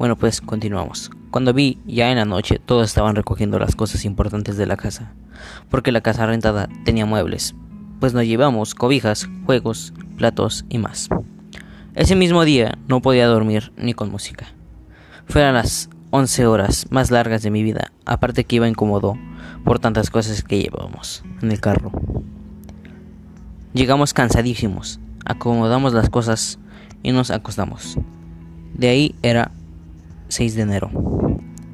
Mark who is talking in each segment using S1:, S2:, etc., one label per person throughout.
S1: Bueno, pues continuamos. Cuando vi, ya en la noche, todos estaban recogiendo las cosas importantes de la casa, porque la casa rentada tenía muebles, pues nos llevamos cobijas, juegos, platos y más. Ese mismo día no podía dormir ni con música. Fueron las 11 horas más largas de mi vida, aparte que iba incómodo por tantas cosas que llevábamos en el carro. Llegamos cansadísimos, acomodamos las cosas y nos acostamos. De ahí era 6 de enero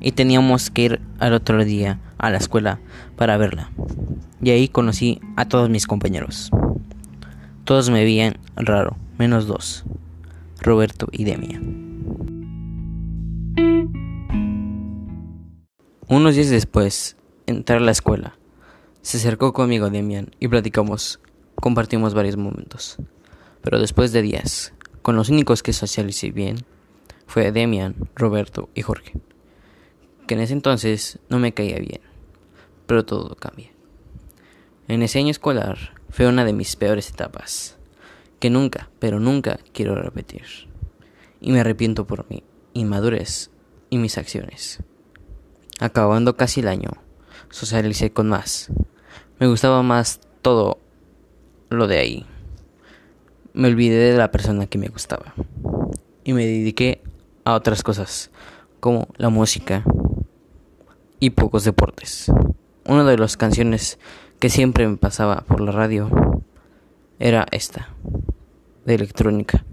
S1: y teníamos que ir al otro día a la escuela para verla. Y ahí conocí a todos mis compañeros. Todos me veían raro, menos dos, Roberto y Demian. Unos días después, entré a la escuela. Se acercó conmigo Demian y platicamos, compartimos varios momentos. Pero después de días, con los únicos que socialicé bien, fue Demian, Roberto y Jorge, que en ese entonces no me caía bien, pero todo cambia. En ese año escolar fue una de mis peores etapas, que nunca, pero nunca quiero repetir, y me arrepiento por mi inmadurez y mis acciones. Acabando casi el año, socialicé con más. Me gustaba más todo lo de ahí. Me olvidé de la persona que me gustaba y me dediqué a otras cosas, como la música y pocos deportes. Una de las canciones que siempre me pasaba por la radio era esta, de electrónica.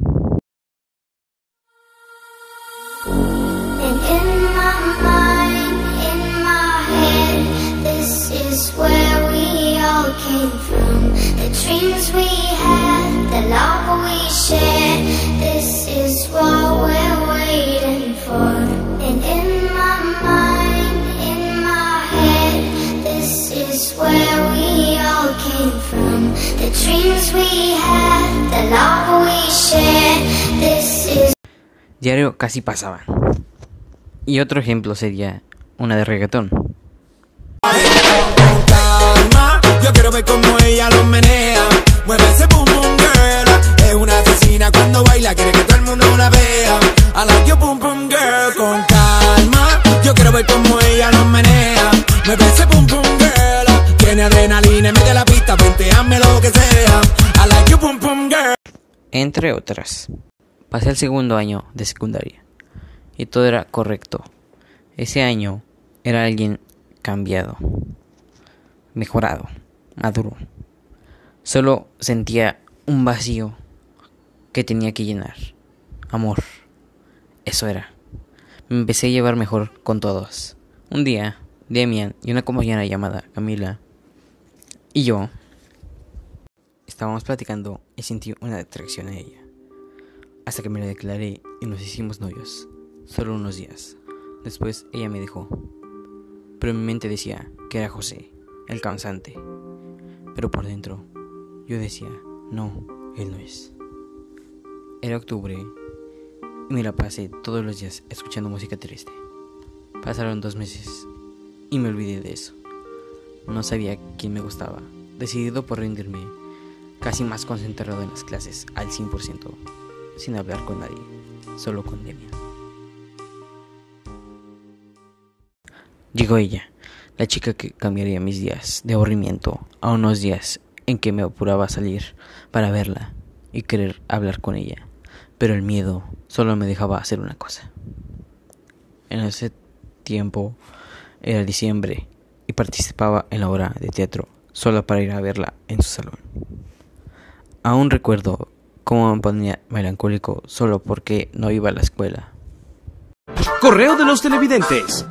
S1: Diario casi pasaba. Y otro ejemplo sería una de reggaetón. Yo quiero ver cómo ella lo menea. Mueve ese boom boom girl. Es una asesina cuando baila, quiere que todo el mundo la vea. I like your boom boom girl. Con calma. Yo quiero ver cómo ella lo menea. Mueve ese boom boom girl. Tiene adrenalina en medio de la pista, venteame lo que sea. I like your boom boom girl. Entre otras. Pasé el segundo año de secundaria. Y todo era correcto. Ese año era alguien cambiado. Mejorado maduro. Solo sentía un vacío que tenía que llenar. Amor. Eso era. Me empecé a llevar mejor con todos. Un día, Demian y una compañera llamada Camila y yo estábamos platicando y sentí una atracción a ella. Hasta que me la declaré y nos hicimos novios. Solo unos días. Después ella me dejó. Pero mi mente decía que era José, el cansante. Pero por dentro yo decía, no, él no es. Era octubre y me la pasé todos los días escuchando música triste. Pasaron dos meses y me olvidé de eso. No sabía quién me gustaba. Decidido por rendirme, casi más concentrado en las clases al 100%, sin hablar con nadie, solo con Demian. Llegó ella la chica que cambiaría mis días de aburrimiento a unos días en que me apuraba a salir para verla y querer hablar con ella, pero el miedo solo me dejaba hacer una cosa. En ese tiempo era diciembre y participaba en la obra de teatro solo para ir a verla en su salón. Aún recuerdo cómo me ponía melancólico solo porque no iba a la escuela.
S2: Correo de los televidentes.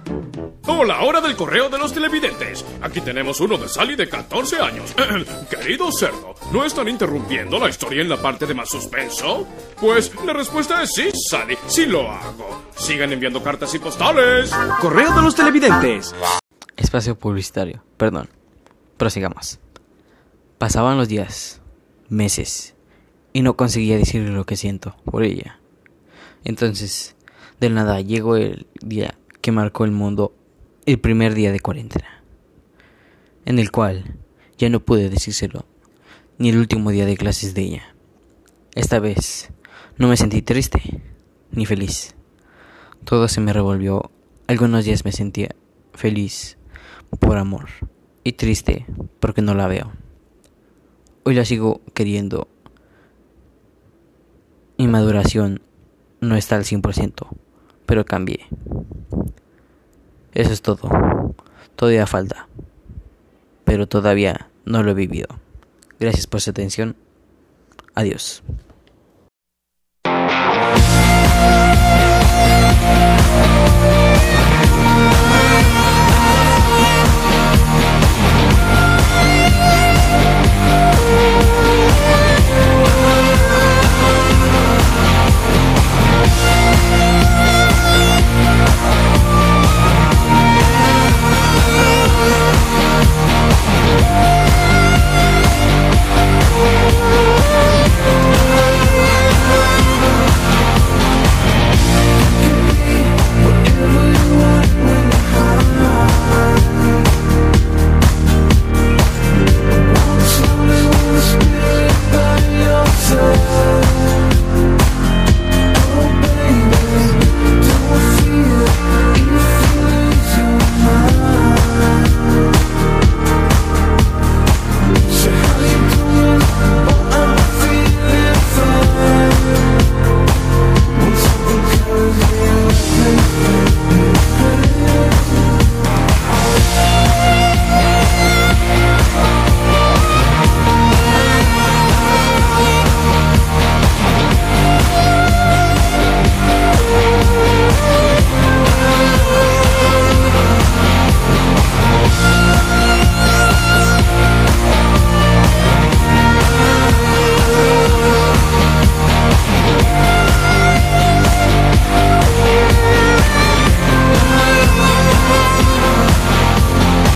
S3: Hola, hora del correo de los televidentes. Aquí tenemos uno de Sally de 14 años. Querido cerdo, ¿no están interrumpiendo la historia en la parte de más suspenso? Pues la respuesta es sí, Sally, sí lo hago. Sigan enviando cartas y postales.
S2: Correo de los televidentes.
S1: Espacio publicitario, perdón. Prosigamos. Pasaban los días, meses, y no conseguía decirle lo que siento por ella. Entonces, de nada llegó el día que marcó el mundo el primer día de cuarentena, en el cual ya no pude decírselo, ni el último día de clases de ella. Esta vez no me sentí triste ni feliz. Todo se me revolvió. Algunos días me sentía feliz por amor y triste porque no la veo. Hoy la sigo queriendo. Mi maduración no está al 100%, pero cambié. Eso es todo. Todavía falta. Pero todavía no lo he vivido. Gracias por su atención. Adiós.